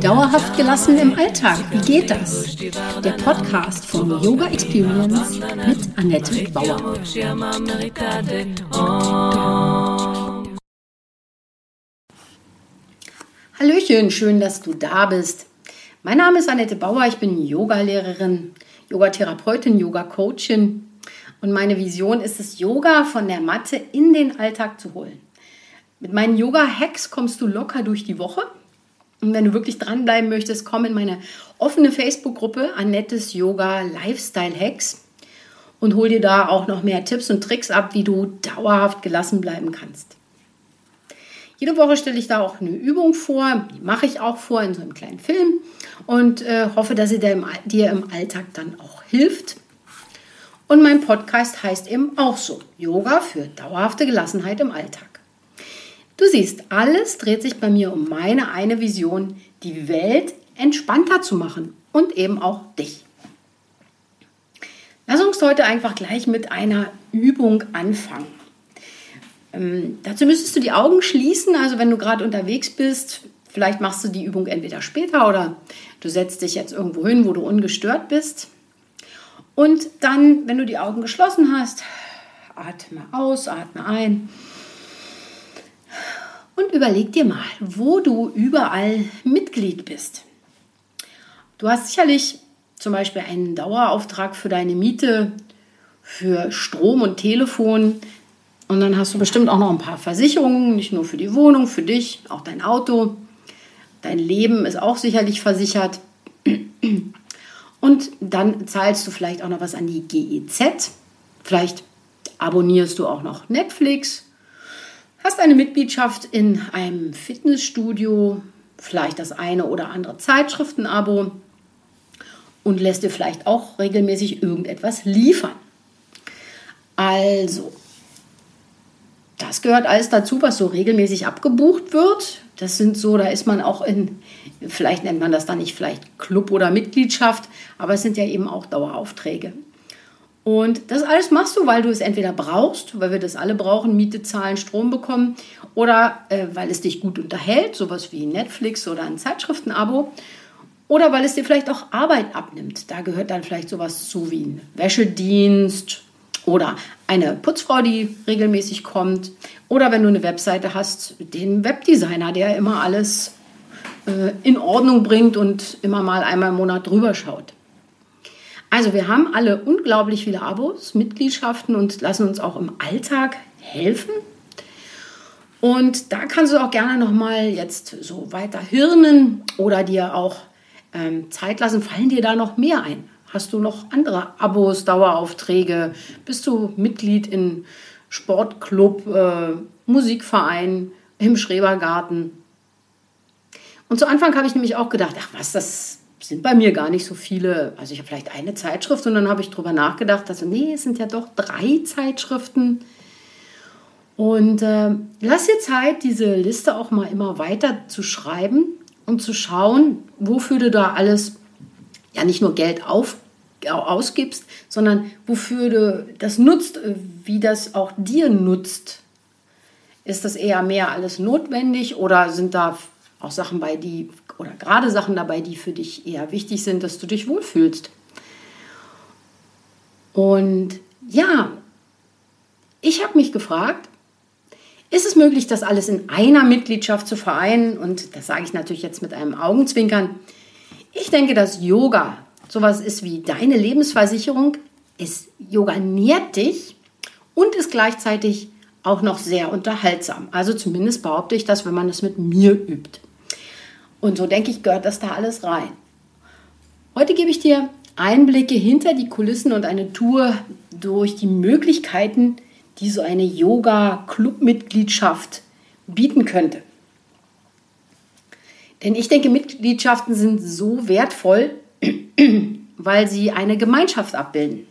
Dauerhaft gelassen im Alltag, wie geht das? Der Podcast von Yoga Experience mit Annette Bauer. Hallöchen, schön, dass du da bist. Mein Name ist Annette Bauer, ich bin Yogalehrerin, Yogatherapeutin, Yoga-Coachin und meine Vision ist es, Yoga von der Matte in den Alltag zu holen. Mit meinen Yoga-Hacks kommst du locker durch die Woche. Und wenn du wirklich dranbleiben möchtest, komm in meine offene Facebook-Gruppe Annettes Yoga Lifestyle Hacks und hol dir da auch noch mehr Tipps und Tricks ab, wie du dauerhaft gelassen bleiben kannst. Jede Woche stelle ich da auch eine Übung vor, die mache ich auch vor in so einem kleinen Film und äh, hoffe, dass sie dir im, dir im Alltag dann auch hilft. Und mein Podcast heißt eben auch so, Yoga für dauerhafte Gelassenheit im Alltag. Du siehst, alles dreht sich bei mir um meine eine Vision, die Welt entspannter zu machen und eben auch dich. Lass uns heute einfach gleich mit einer Übung anfangen. Ähm, dazu müsstest du die Augen schließen, also wenn du gerade unterwegs bist, vielleicht machst du die Übung entweder später oder du setzt dich jetzt irgendwo hin, wo du ungestört bist. Und dann, wenn du die Augen geschlossen hast, atme aus, atme ein und überleg dir mal, wo du überall Mitglied bist. Du hast sicherlich zum Beispiel einen Dauerauftrag für deine Miete, für Strom und Telefon. Und dann hast du bestimmt auch noch ein paar Versicherungen, nicht nur für die Wohnung, für dich, auch dein Auto. Dein Leben ist auch sicherlich versichert. Und dann zahlst du vielleicht auch noch was an die GEZ. Vielleicht abonnierst du auch noch Netflix Hast eine Mitgliedschaft in einem Fitnessstudio, vielleicht das eine oder andere Zeitschriftenabo und lässt dir vielleicht auch regelmäßig irgendetwas liefern. Also, das gehört alles dazu, was so regelmäßig abgebucht wird. Das sind so, da ist man auch in, vielleicht nennt man das dann nicht vielleicht Club oder Mitgliedschaft, aber es sind ja eben auch Daueraufträge. Und das alles machst du, weil du es entweder brauchst, weil wir das alle brauchen, Miete zahlen, Strom bekommen, oder äh, weil es dich gut unterhält, sowas wie Netflix oder ein Zeitschriftenabo, oder weil es dir vielleicht auch Arbeit abnimmt. Da gehört dann vielleicht sowas zu wie ein Wäschedienst oder eine Putzfrau, die regelmäßig kommt, oder wenn du eine Webseite hast, den Webdesigner, der immer alles äh, in Ordnung bringt und immer mal einmal im Monat drüber schaut. Also wir haben alle unglaublich viele Abos, Mitgliedschaften und lassen uns auch im Alltag helfen. Und da kannst du auch gerne noch mal jetzt so weiter hirnen oder dir auch ähm, Zeit lassen. Fallen dir da noch mehr ein? Hast du noch andere Abos, Daueraufträge? Bist du Mitglied in Sportclub, äh, Musikverein, im Schrebergarten? Und zu Anfang habe ich nämlich auch gedacht, ach was, das sind bei mir gar nicht so viele. Also ich habe vielleicht eine Zeitschrift und dann habe ich darüber nachgedacht, also nee, es sind ja doch drei Zeitschriften. Und äh, lass dir Zeit, diese Liste auch mal immer weiter zu schreiben und zu schauen, wofür du da alles ja nicht nur Geld auf, ausgibst, sondern wofür du das nutzt, wie das auch dir nutzt. Ist das eher mehr alles notwendig oder sind da auch Sachen bei, die oder gerade Sachen dabei, die für dich eher wichtig sind, dass du dich wohlfühlst. Und ja, ich habe mich gefragt, ist es möglich, das alles in einer Mitgliedschaft zu vereinen? Und das sage ich natürlich jetzt mit einem Augenzwinkern. Ich denke, dass Yoga sowas ist wie deine Lebensversicherung. Es Yoga nährt dich und ist gleichzeitig auch noch sehr unterhaltsam. Also zumindest behaupte ich das, wenn man es mit mir übt. Und so denke ich, gehört das da alles rein. Heute gebe ich dir Einblicke hinter die Kulissen und eine Tour durch die Möglichkeiten, die so eine Yoga-Club-Mitgliedschaft bieten könnte. Denn ich denke, Mitgliedschaften sind so wertvoll, weil sie eine Gemeinschaft abbilden.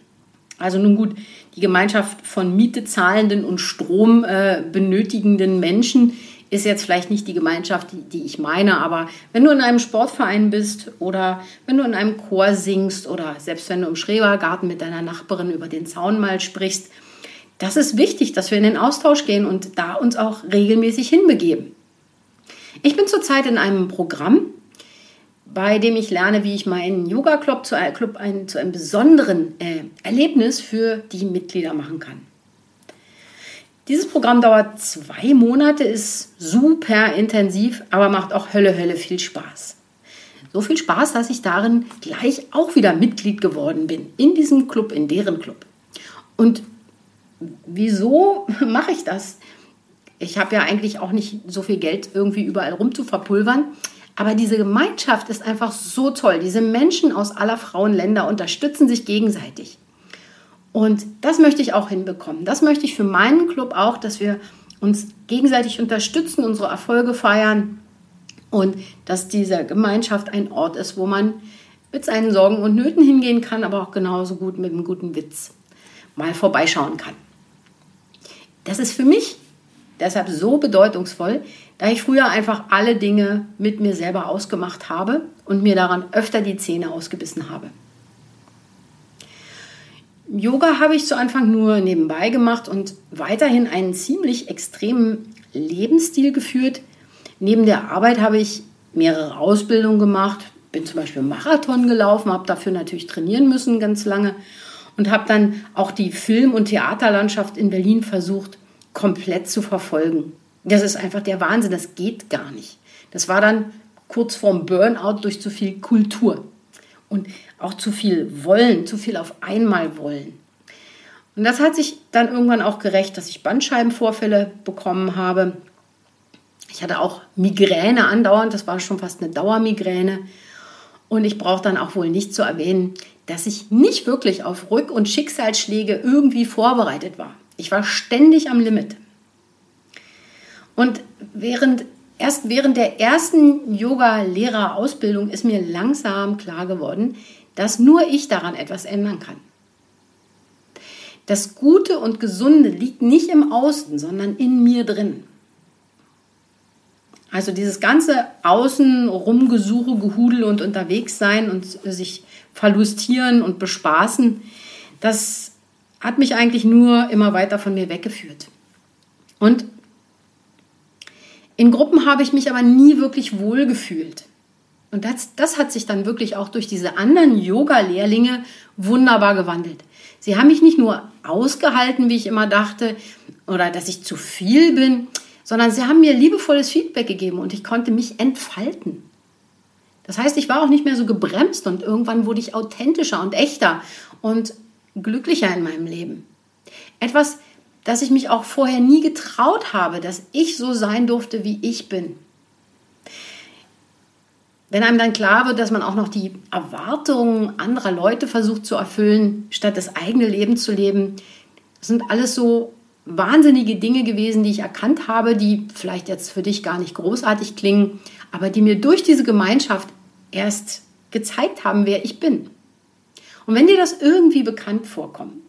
Also nun gut, die Gemeinschaft von Miete zahlenden und Strom äh, benötigenden Menschen, ist jetzt vielleicht nicht die Gemeinschaft, die, die, ich meine, aber wenn du in einem Sportverein bist oder wenn du in einem Chor singst oder selbst wenn du im Schrebergarten mit deiner Nachbarin über den Zaun mal sprichst, das ist wichtig, dass wir in den Austausch gehen und da uns auch regelmäßig hinbegeben. Ich bin zurzeit in einem Programm, bei dem ich lerne, wie ich meinen Yoga-Club zu, Club ein, zu einem besonderen äh, Erlebnis für die Mitglieder machen kann. Dieses Programm dauert zwei Monate, ist super intensiv, aber macht auch Hölle, Hölle viel Spaß. So viel Spaß, dass ich darin gleich auch wieder Mitglied geworden bin. In diesem Club, in deren Club. Und wieso mache ich das? Ich habe ja eigentlich auch nicht so viel Geld irgendwie überall rum zu verpulvern. Aber diese Gemeinschaft ist einfach so toll. Diese Menschen aus aller Frauenländer unterstützen sich gegenseitig. Und das möchte ich auch hinbekommen. Das möchte ich für meinen Club auch, dass wir uns gegenseitig unterstützen, unsere Erfolge feiern und dass diese Gemeinschaft ein Ort ist, wo man mit seinen Sorgen und Nöten hingehen kann, aber auch genauso gut mit einem guten Witz mal vorbeischauen kann. Das ist für mich deshalb so bedeutungsvoll, da ich früher einfach alle Dinge mit mir selber ausgemacht habe und mir daran öfter die Zähne ausgebissen habe. Yoga habe ich zu Anfang nur nebenbei gemacht und weiterhin einen ziemlich extremen Lebensstil geführt. Neben der Arbeit habe ich mehrere Ausbildungen gemacht, bin zum Beispiel Marathon gelaufen, habe dafür natürlich trainieren müssen ganz lange und habe dann auch die Film- und Theaterlandschaft in Berlin versucht komplett zu verfolgen. Das ist einfach der Wahnsinn, das geht gar nicht. Das war dann kurz vorm Burnout durch zu viel Kultur und auch zu viel Wollen, zu viel auf einmal Wollen. Und das hat sich dann irgendwann auch gerecht, dass ich Bandscheibenvorfälle bekommen habe. Ich hatte auch Migräne andauernd, das war schon fast eine Dauermigräne. Und ich brauche dann auch wohl nicht zu erwähnen, dass ich nicht wirklich auf Rück- und Schicksalsschläge irgendwie vorbereitet war. Ich war ständig am Limit. Und während, erst während der ersten Yoga-Lehrerausbildung ist mir langsam klar geworden, dass nur ich daran etwas ändern kann. Das Gute und Gesunde liegt nicht im Außen, sondern in mir drin. Also dieses ganze Außen rumgesuche, gehudel und unterwegs sein und sich verlustieren und bespaßen, das hat mich eigentlich nur immer weiter von mir weggeführt. Und in Gruppen habe ich mich aber nie wirklich wohl gefühlt. Und das, das hat sich dann wirklich auch durch diese anderen Yoga-Lehrlinge wunderbar gewandelt. Sie haben mich nicht nur ausgehalten, wie ich immer dachte, oder dass ich zu viel bin, sondern sie haben mir liebevolles Feedback gegeben und ich konnte mich entfalten. Das heißt, ich war auch nicht mehr so gebremst und irgendwann wurde ich authentischer und echter und glücklicher in meinem Leben. Etwas, dass ich mich auch vorher nie getraut habe, dass ich so sein durfte, wie ich bin. Wenn einem dann klar wird, dass man auch noch die Erwartungen anderer Leute versucht zu erfüllen, statt das eigene Leben zu leben, das sind alles so wahnsinnige Dinge gewesen, die ich erkannt habe, die vielleicht jetzt für dich gar nicht großartig klingen, aber die mir durch diese Gemeinschaft erst gezeigt haben, wer ich bin. Und wenn dir das irgendwie bekannt vorkommt,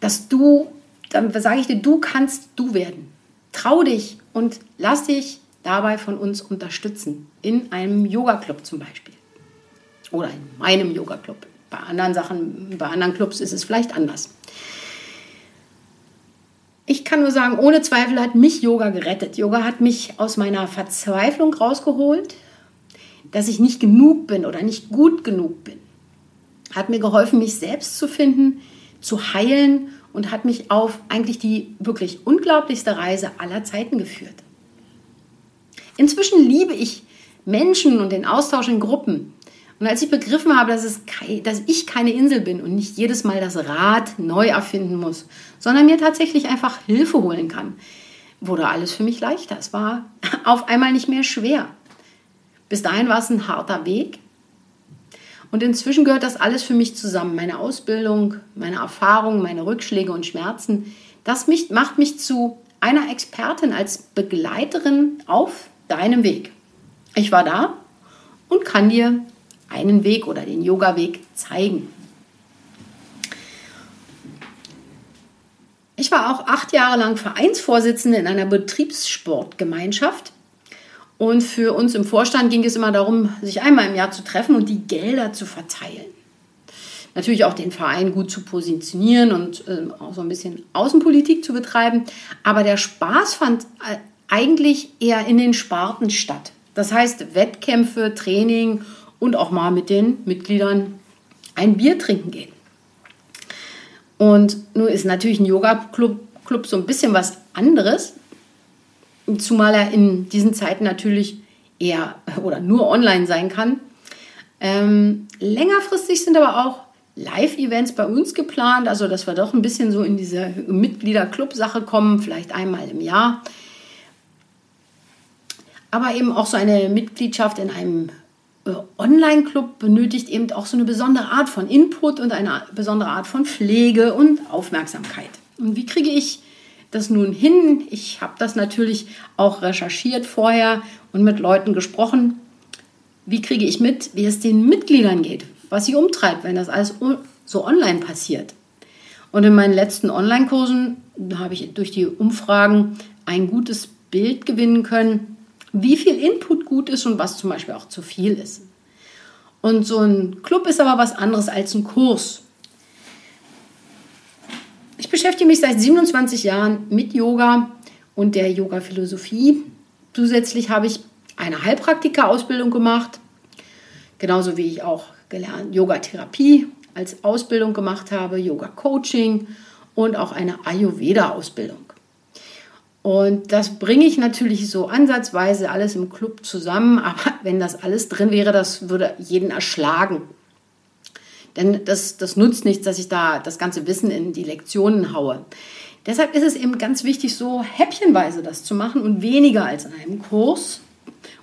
dass du, dann sage ich dir, du kannst du werden. Trau dich und lass dich dabei von uns unterstützen. In einem Yoga-Club zum Beispiel. Oder in meinem Yoga-Club. Bei anderen Sachen, bei anderen Clubs ist es vielleicht anders. Ich kann nur sagen, ohne Zweifel hat mich Yoga gerettet. Yoga hat mich aus meiner Verzweiflung rausgeholt, dass ich nicht genug bin oder nicht gut genug bin. Hat mir geholfen, mich selbst zu finden, zu heilen und hat mich auf eigentlich die wirklich unglaublichste Reise aller Zeiten geführt. Inzwischen liebe ich Menschen und den Austausch in Gruppen. Und als ich begriffen habe, dass, es, dass ich keine Insel bin und nicht jedes Mal das Rad neu erfinden muss, sondern mir tatsächlich einfach Hilfe holen kann, wurde alles für mich leichter. Es war auf einmal nicht mehr schwer. Bis dahin war es ein harter Weg, und inzwischen gehört das alles für mich zusammen. Meine Ausbildung, meine Erfahrungen, meine Rückschläge und Schmerzen. Das mich, macht mich zu einer Expertin als Begleiterin auf deinem Weg. Ich war da und kann dir einen Weg oder den Yoga-Weg zeigen. Ich war auch acht Jahre lang Vereinsvorsitzende in einer Betriebssportgemeinschaft und für uns im Vorstand ging es immer darum, sich einmal im Jahr zu treffen und die Gelder zu verteilen. natürlich auch den Verein gut zu positionieren und äh, auch so ein bisschen Außenpolitik zu betreiben. Aber der Spaß fand äh, eigentlich eher in den Sparten statt. Das heißt Wettkämpfe, Training und auch mal mit den Mitgliedern ein Bier trinken gehen. Und nun ist natürlich ein Yoga-Club Club so ein bisschen was anderes, zumal er in diesen Zeiten natürlich eher oder nur online sein kann. Ähm, längerfristig sind aber auch Live-Events bei uns geplant, also dass wir doch ein bisschen so in diese Mitglieder-Club-Sache kommen, vielleicht einmal im Jahr. Aber eben auch so eine Mitgliedschaft in einem äh, Online-Club benötigt eben auch so eine besondere Art von Input und eine besondere Art von Pflege und Aufmerksamkeit. Und wie kriege ich das nun hin? Ich habe das natürlich auch recherchiert vorher und mit Leuten gesprochen. Wie kriege ich mit, wie es den Mitgliedern geht, was sie umtreibt, wenn das alles so online passiert? Und in meinen letzten Online-Kursen habe ich durch die Umfragen ein gutes Bild gewinnen können, wie viel Input gut ist und was zum Beispiel auch zu viel ist. Und so ein Club ist aber was anderes als ein Kurs. Ich beschäftige mich seit 27 Jahren mit Yoga und der Yoga-Philosophie. Zusätzlich habe ich eine Heilpraktika-Ausbildung gemacht, genauso wie ich auch gelernt Yoga-Therapie als Ausbildung gemacht habe, Yoga-Coaching und auch eine Ayurveda-Ausbildung. Und das bringe ich natürlich so ansatzweise alles im Club zusammen, aber wenn das alles drin wäre, das würde jeden erschlagen. Denn das, das nutzt nichts, dass ich da das ganze Wissen in die Lektionen haue. Deshalb ist es eben ganz wichtig, so häppchenweise das zu machen und weniger als in einem Kurs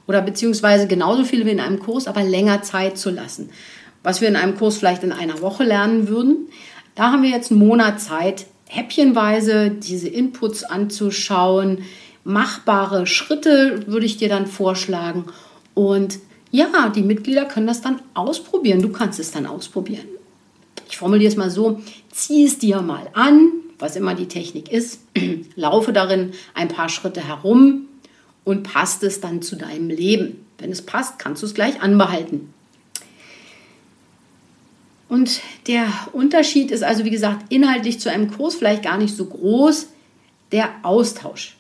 oder beziehungsweise genauso viel wie in einem Kurs, aber länger Zeit zu lassen. Was wir in einem Kurs vielleicht in einer Woche lernen würden, da haben wir jetzt einen Monat Zeit, häppchenweise diese Inputs anzuschauen. Machbare Schritte würde ich dir dann vorschlagen. Und ja, die Mitglieder können das dann ausprobieren. Du kannst es dann ausprobieren. Ich formuliere es mal so, zieh es dir mal an, was immer die Technik ist, laufe darin ein paar Schritte herum und passt es dann zu deinem Leben. Wenn es passt, kannst du es gleich anbehalten. Und der Unterschied ist also, wie gesagt, inhaltlich zu einem Kurs vielleicht gar nicht so groß. Der Austausch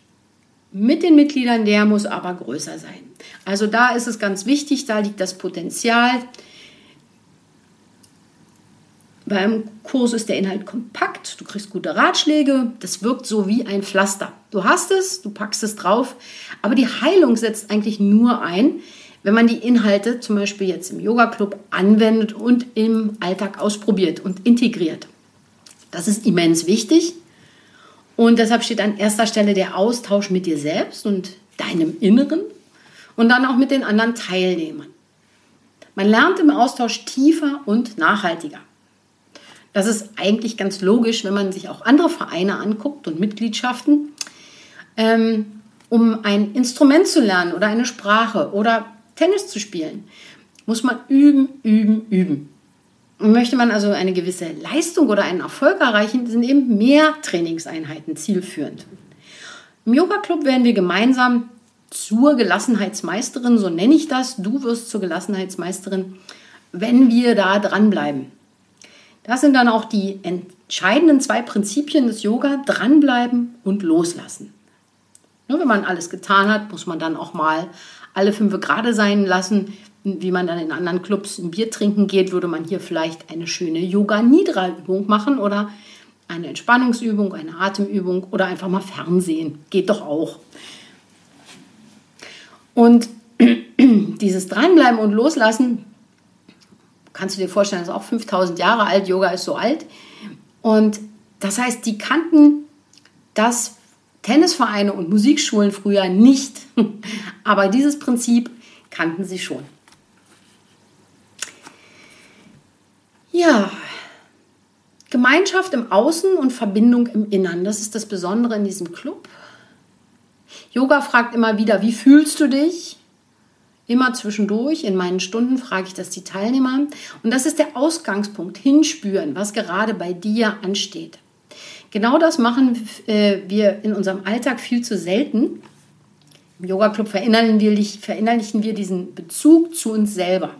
mit den Mitgliedern, der muss aber größer sein. Also da ist es ganz wichtig, da liegt das Potenzial. Beim Kurs ist der Inhalt kompakt, du kriegst gute Ratschläge, das wirkt so wie ein Pflaster. Du hast es, du packst es drauf, aber die Heilung setzt eigentlich nur ein, wenn man die Inhalte zum Beispiel jetzt im Yoga Club anwendet und im Alltag ausprobiert und integriert. Das ist immens wichtig und deshalb steht an erster Stelle der Austausch mit dir selbst und deinem Inneren und dann auch mit den anderen Teilnehmern. Man lernt im Austausch tiefer und nachhaltiger. Das ist eigentlich ganz logisch, wenn man sich auch andere Vereine anguckt und Mitgliedschaften. Ähm, um ein Instrument zu lernen oder eine Sprache oder Tennis zu spielen, muss man üben, üben, üben. Möchte man also eine gewisse Leistung oder einen Erfolg erreichen, sind eben mehr Trainingseinheiten zielführend. Im Yoga Club werden wir gemeinsam zur Gelassenheitsmeisterin, so nenne ich das. Du wirst zur Gelassenheitsmeisterin, wenn wir da dranbleiben. Das sind dann auch die entscheidenden zwei Prinzipien des Yoga, dranbleiben und loslassen. Nur wenn man alles getan hat, muss man dann auch mal alle fünf gerade sein lassen. Wie man dann in anderen Clubs ein Bier trinken geht, würde man hier vielleicht eine schöne Yoga-Nidra-Übung machen oder eine Entspannungsübung, eine Atemübung oder einfach mal Fernsehen. Geht doch auch. Und dieses Dranbleiben und Loslassen, kannst du dir vorstellen, ist auch 5000 Jahre alt, Yoga ist so alt. Und das heißt, die kannten das Tennisvereine und Musikschulen früher nicht. Aber dieses Prinzip kannten sie schon. Ja, Gemeinschaft im Außen und Verbindung im Innern, das ist das Besondere in diesem Club. Yoga fragt immer wieder, wie fühlst du dich? Immer zwischendurch in meinen Stunden frage ich das die Teilnehmer. Und das ist der Ausgangspunkt, hinspüren, was gerade bei dir ansteht. Genau das machen äh, wir in unserem Alltag viel zu selten. Im Yoga Club verinnerlichen wir, verinnerlichen wir diesen Bezug zu uns selber.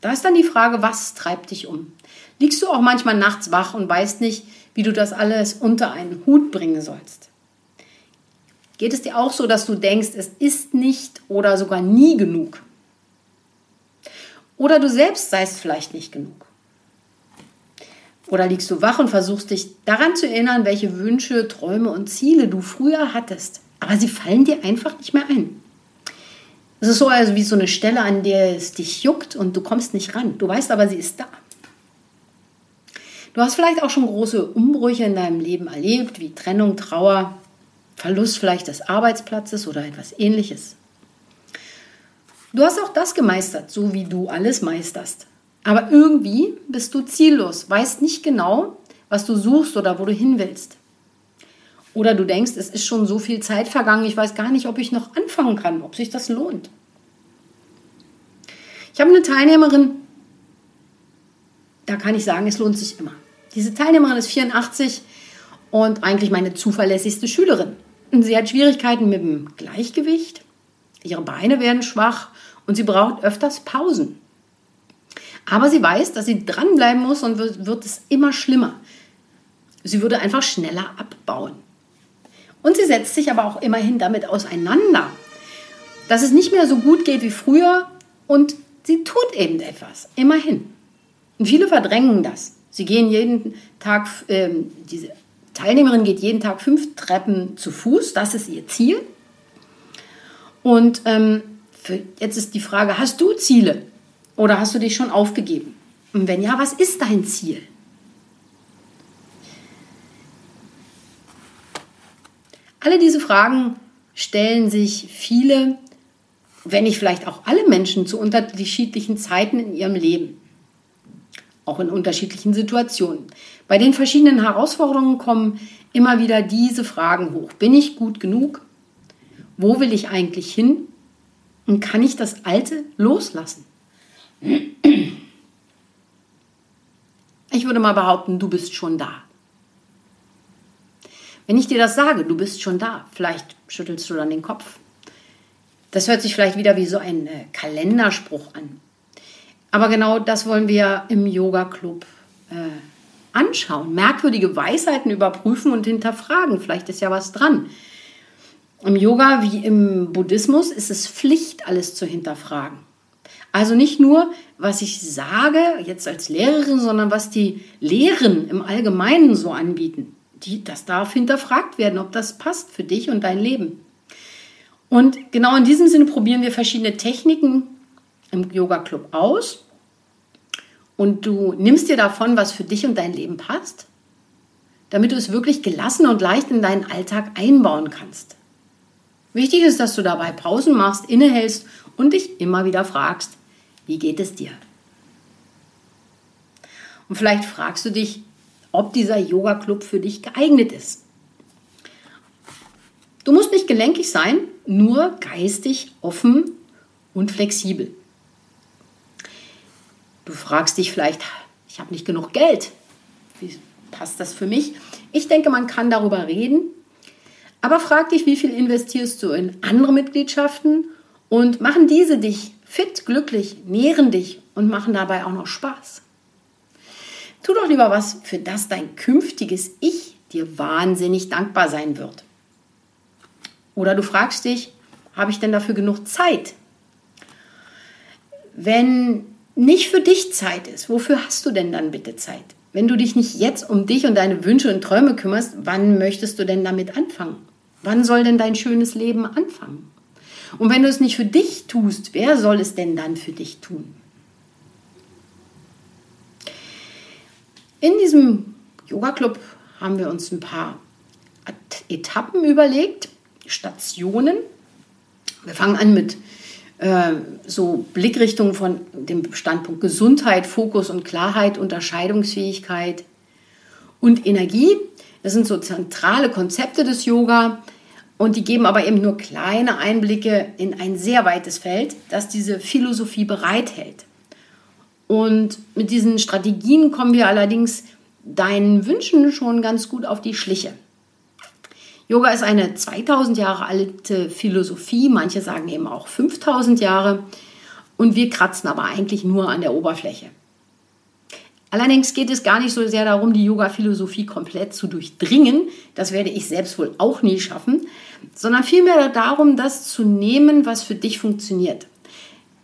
Da ist dann die Frage, was treibt dich um? Liegst du auch manchmal nachts wach und weißt nicht, wie du das alles unter einen Hut bringen sollst? Geht es dir auch so, dass du denkst, es ist nicht oder sogar nie genug? Oder du selbst seist vielleicht nicht genug? Oder liegst du wach und versuchst dich daran zu erinnern, welche Wünsche, Träume und Ziele du früher hattest, aber sie fallen dir einfach nicht mehr ein? Es ist so also wie so eine Stelle, an der es dich juckt und du kommst nicht ran. Du weißt aber, sie ist da. Du hast vielleicht auch schon große Umbrüche in deinem Leben erlebt, wie Trennung, Trauer, Verlust vielleicht des Arbeitsplatzes oder etwas ähnliches. Du hast auch das gemeistert, so wie du alles meisterst. Aber irgendwie bist du ziellos, weißt nicht genau, was du suchst oder wo du hin willst. Oder du denkst, es ist schon so viel Zeit vergangen, ich weiß gar nicht, ob ich noch anfangen kann, ob sich das lohnt. Ich habe eine Teilnehmerin, da kann ich sagen, es lohnt sich immer. Diese Teilnehmerin ist 84 und eigentlich meine zuverlässigste Schülerin. Sie hat Schwierigkeiten mit dem Gleichgewicht, ihre Beine werden schwach und sie braucht öfters Pausen. Aber sie weiß, dass sie dranbleiben muss und wird, es immer schlimmer. Sie würde einfach schneller abbauen. Und sie setzt sich aber auch immerhin damit auseinander, dass es nicht mehr so gut geht wie früher und sie tut eben etwas, immerhin. Und viele verdrängen das. Sie gehen jeden Tag, äh, diese Teilnehmerin geht jeden Tag fünf Treppen zu Fuß, das ist ihr Ziel. Und ähm, für, jetzt ist die Frage, hast du Ziele oder hast du dich schon aufgegeben? Und wenn ja, was ist dein Ziel? Alle diese Fragen stellen sich viele, wenn nicht vielleicht auch alle Menschen zu unterschiedlichen Zeiten in ihrem Leben auch in unterschiedlichen Situationen. Bei den verschiedenen Herausforderungen kommen immer wieder diese Fragen hoch. Bin ich gut genug? Wo will ich eigentlich hin? Und kann ich das Alte loslassen? Ich würde mal behaupten, du bist schon da. Wenn ich dir das sage, du bist schon da, vielleicht schüttelst du dann den Kopf. Das hört sich vielleicht wieder wie so ein äh, Kalenderspruch an. Aber genau das wollen wir im Yoga Club äh, anschauen. Merkwürdige Weisheiten überprüfen und hinterfragen. Vielleicht ist ja was dran. Im Yoga wie im Buddhismus ist es Pflicht, alles zu hinterfragen. Also nicht nur, was ich sage, jetzt als Lehrerin, sondern was die Lehren im Allgemeinen so anbieten. Die, das darf hinterfragt werden, ob das passt für dich und dein Leben. Und genau in diesem Sinne probieren wir verschiedene Techniken im Yoga Club aus und du nimmst dir davon, was für dich und dein Leben passt, damit du es wirklich gelassen und leicht in deinen Alltag einbauen kannst. Wichtig ist, dass du dabei Pausen machst, innehältst und dich immer wieder fragst, wie geht es dir? Und vielleicht fragst du dich, ob dieser Yoga-Club für dich geeignet ist. Du musst nicht gelenkig sein, nur geistig offen und flexibel. Du fragst dich vielleicht, ich habe nicht genug Geld. Wie passt das für mich? Ich denke, man kann darüber reden. Aber frag dich, wie viel investierst du in andere Mitgliedschaften und machen diese dich fit, glücklich, nähren dich und machen dabei auch noch Spaß. Tu doch lieber was, für das dein künftiges Ich dir wahnsinnig dankbar sein wird. Oder du fragst dich, habe ich denn dafür genug Zeit? Wenn nicht für dich Zeit ist, wofür hast du denn dann bitte Zeit? Wenn du dich nicht jetzt um dich und deine Wünsche und Träume kümmerst, wann möchtest du denn damit anfangen? Wann soll denn dein schönes Leben anfangen? Und wenn du es nicht für dich tust, wer soll es denn dann für dich tun? In diesem Yoga Club haben wir uns ein paar Etappen überlegt, Stationen. Wir fangen an mit äh, so Blickrichtungen von dem Standpunkt Gesundheit, Fokus und Klarheit, Unterscheidungsfähigkeit und Energie. Das sind so zentrale Konzepte des Yoga und die geben aber eben nur kleine Einblicke in ein sehr weites Feld, das diese Philosophie bereithält. Und mit diesen Strategien kommen wir allerdings deinen Wünschen schon ganz gut auf die Schliche. Yoga ist eine 2000 Jahre alte Philosophie, manche sagen eben auch 5000 Jahre. Und wir kratzen aber eigentlich nur an der Oberfläche. Allerdings geht es gar nicht so sehr darum, die Yoga-Philosophie komplett zu durchdringen. Das werde ich selbst wohl auch nie schaffen, sondern vielmehr darum, das zu nehmen, was für dich funktioniert.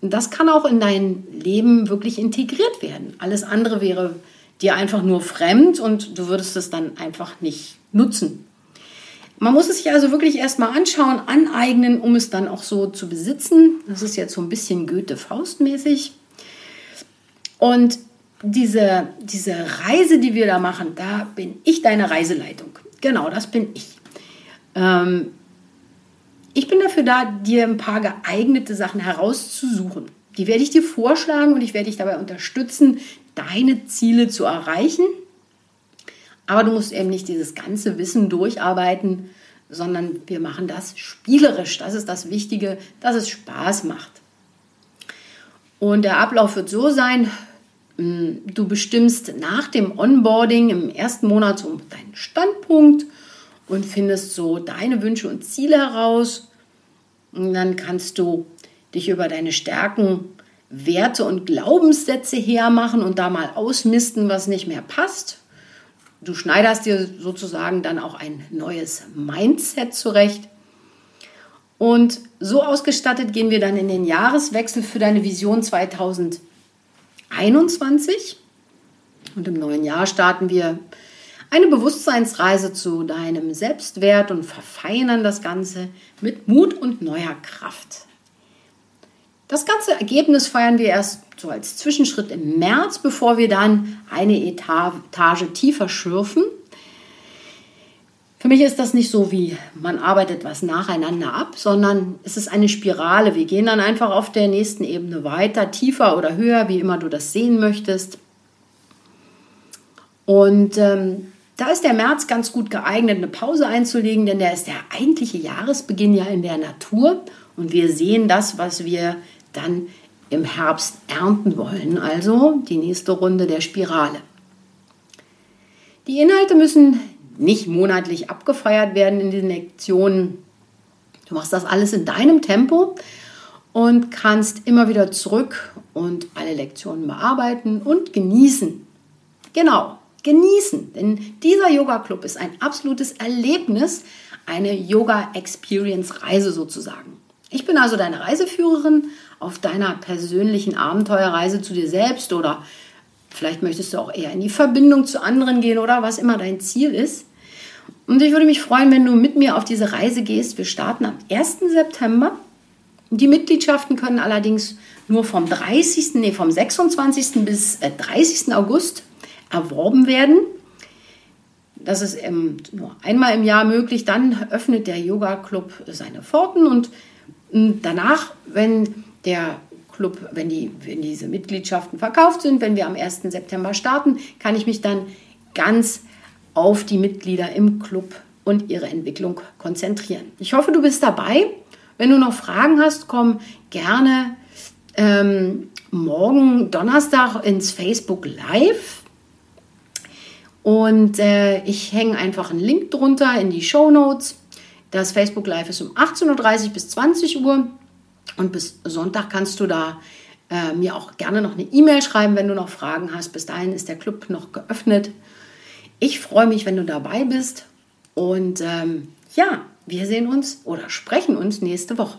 Und das kann auch in dein Leben wirklich integriert werden. Alles andere wäre dir einfach nur fremd und du würdest es dann einfach nicht nutzen. Man muss es sich also wirklich erstmal anschauen, aneignen, um es dann auch so zu besitzen. Das ist jetzt so ein bisschen Goethe-Faust-mäßig. Und diese, diese Reise, die wir da machen, da bin ich deine Reiseleitung. Genau, das bin ich. Ähm, ich bin dafür da, dir ein paar geeignete Sachen herauszusuchen. Die werde ich dir vorschlagen und ich werde dich dabei unterstützen, deine Ziele zu erreichen. Aber du musst eben nicht dieses ganze Wissen durcharbeiten, sondern wir machen das spielerisch. Das ist das Wichtige, dass es Spaß macht. Und der Ablauf wird so sein, hm, du bestimmst nach dem Onboarding im ersten Monat so deinen Standpunkt und findest so deine Wünsche und Ziele heraus. Und dann kannst du dich über deine Stärken, Werte und Glaubenssätze hermachen und da mal ausmisten, was nicht mehr passt. Du schneiderst dir sozusagen dann auch ein neues Mindset zurecht. Und so ausgestattet gehen wir dann in den Jahreswechsel für deine Vision 2021. Und im neuen Jahr starten wir eine Bewusstseinsreise zu deinem Selbstwert und verfeinern das Ganze mit Mut und neuer Kraft. Das ganze Ergebnis feiern wir erst so als Zwischenschritt im März, bevor wir dann eine Etage tiefer schürfen. Für mich ist das nicht so wie man arbeitet was nacheinander ab, sondern es ist eine Spirale. Wir gehen dann einfach auf der nächsten Ebene weiter, tiefer oder höher, wie immer du das sehen möchtest. Und ähm, da ist der März ganz gut geeignet, eine Pause einzulegen, denn der ist der eigentliche Jahresbeginn ja in der Natur und wir sehen das, was wir dann im Herbst ernten wollen, also die nächste Runde der Spirale. Die Inhalte müssen nicht monatlich abgefeiert werden in den Lektionen. Du machst das alles in deinem Tempo und kannst immer wieder zurück und alle Lektionen bearbeiten und genießen. Genau, genießen, denn dieser Yoga Club ist ein absolutes Erlebnis, eine Yoga Experience Reise sozusagen. Ich bin also deine Reiseführerin auf deiner persönlichen Abenteuerreise zu dir selbst oder vielleicht möchtest du auch eher in die Verbindung zu anderen gehen oder was immer dein Ziel ist. Und ich würde mich freuen, wenn du mit mir auf diese Reise gehst. Wir starten am 1. September. Die Mitgliedschaften können allerdings nur vom 30., nee, vom 26. bis 30. Äh, August erworben werden. Das ist nur einmal im Jahr möglich. Dann öffnet der Yoga Club seine Pforten und hm, danach, wenn der Club, wenn, die, wenn diese Mitgliedschaften verkauft sind, wenn wir am 1. September starten, kann ich mich dann ganz auf die Mitglieder im Club und ihre Entwicklung konzentrieren. Ich hoffe, du bist dabei. Wenn du noch Fragen hast, komm gerne ähm, morgen Donnerstag ins Facebook Live. Und äh, ich hänge einfach einen Link drunter in die Show Notes. Das Facebook Live ist um 18.30 Uhr bis 20 Uhr. Und bis Sonntag kannst du da äh, mir auch gerne noch eine E-Mail schreiben, wenn du noch Fragen hast. Bis dahin ist der Club noch geöffnet. Ich freue mich, wenn du dabei bist. Und ähm, ja, wir sehen uns oder sprechen uns nächste Woche.